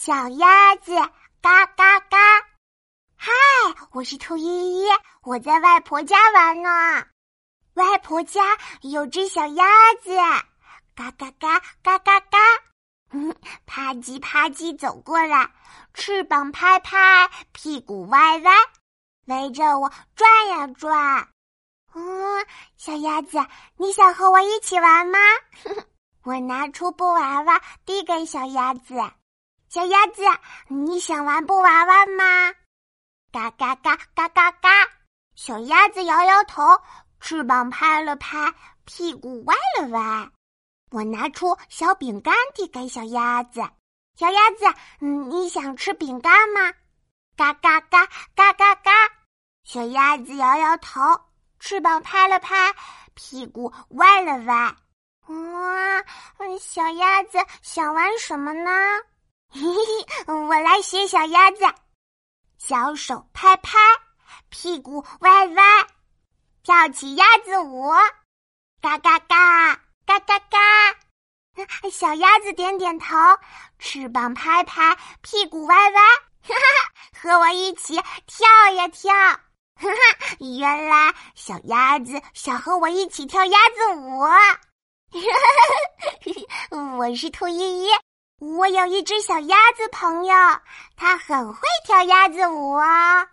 小鸭子嘎嘎嘎！嗨，我是兔依依，我在外婆家玩呢。外婆家有只小鸭子，嘎嘎嘎嘎嘎嘎！嗯，啪叽啪叽走过来，翅膀拍拍，屁股歪歪，围着我转呀转。嗯，小鸭子，你想和我一起玩吗？我拿出布娃娃递给小鸭子。小鸭子，你想玩布娃娃吗？嘎嘎嘎嘎嘎嘎！小鸭子摇摇头，翅膀拍了拍，屁股歪了歪。我拿出小饼干递给小鸭子。小鸭子，嗯你想吃饼干吗？嘎嘎嘎嘎嘎嘎！小鸭子摇摇头，翅膀拍了拍，屁股歪了歪。哇，小鸭子想玩什么呢？嘿嘿，我来学小鸭子，小手拍拍，屁股歪歪，跳起鸭子舞，嘎嘎嘎，嘎嘎嘎。小鸭子点点头，翅膀拍拍，屁股歪歪，哈哈，和我一起跳呀跳，哈哈，原来小鸭子想和我一起跳鸭子舞，哈哈，我是兔依依。我有一只小鸭子朋友，它很会跳鸭子舞啊。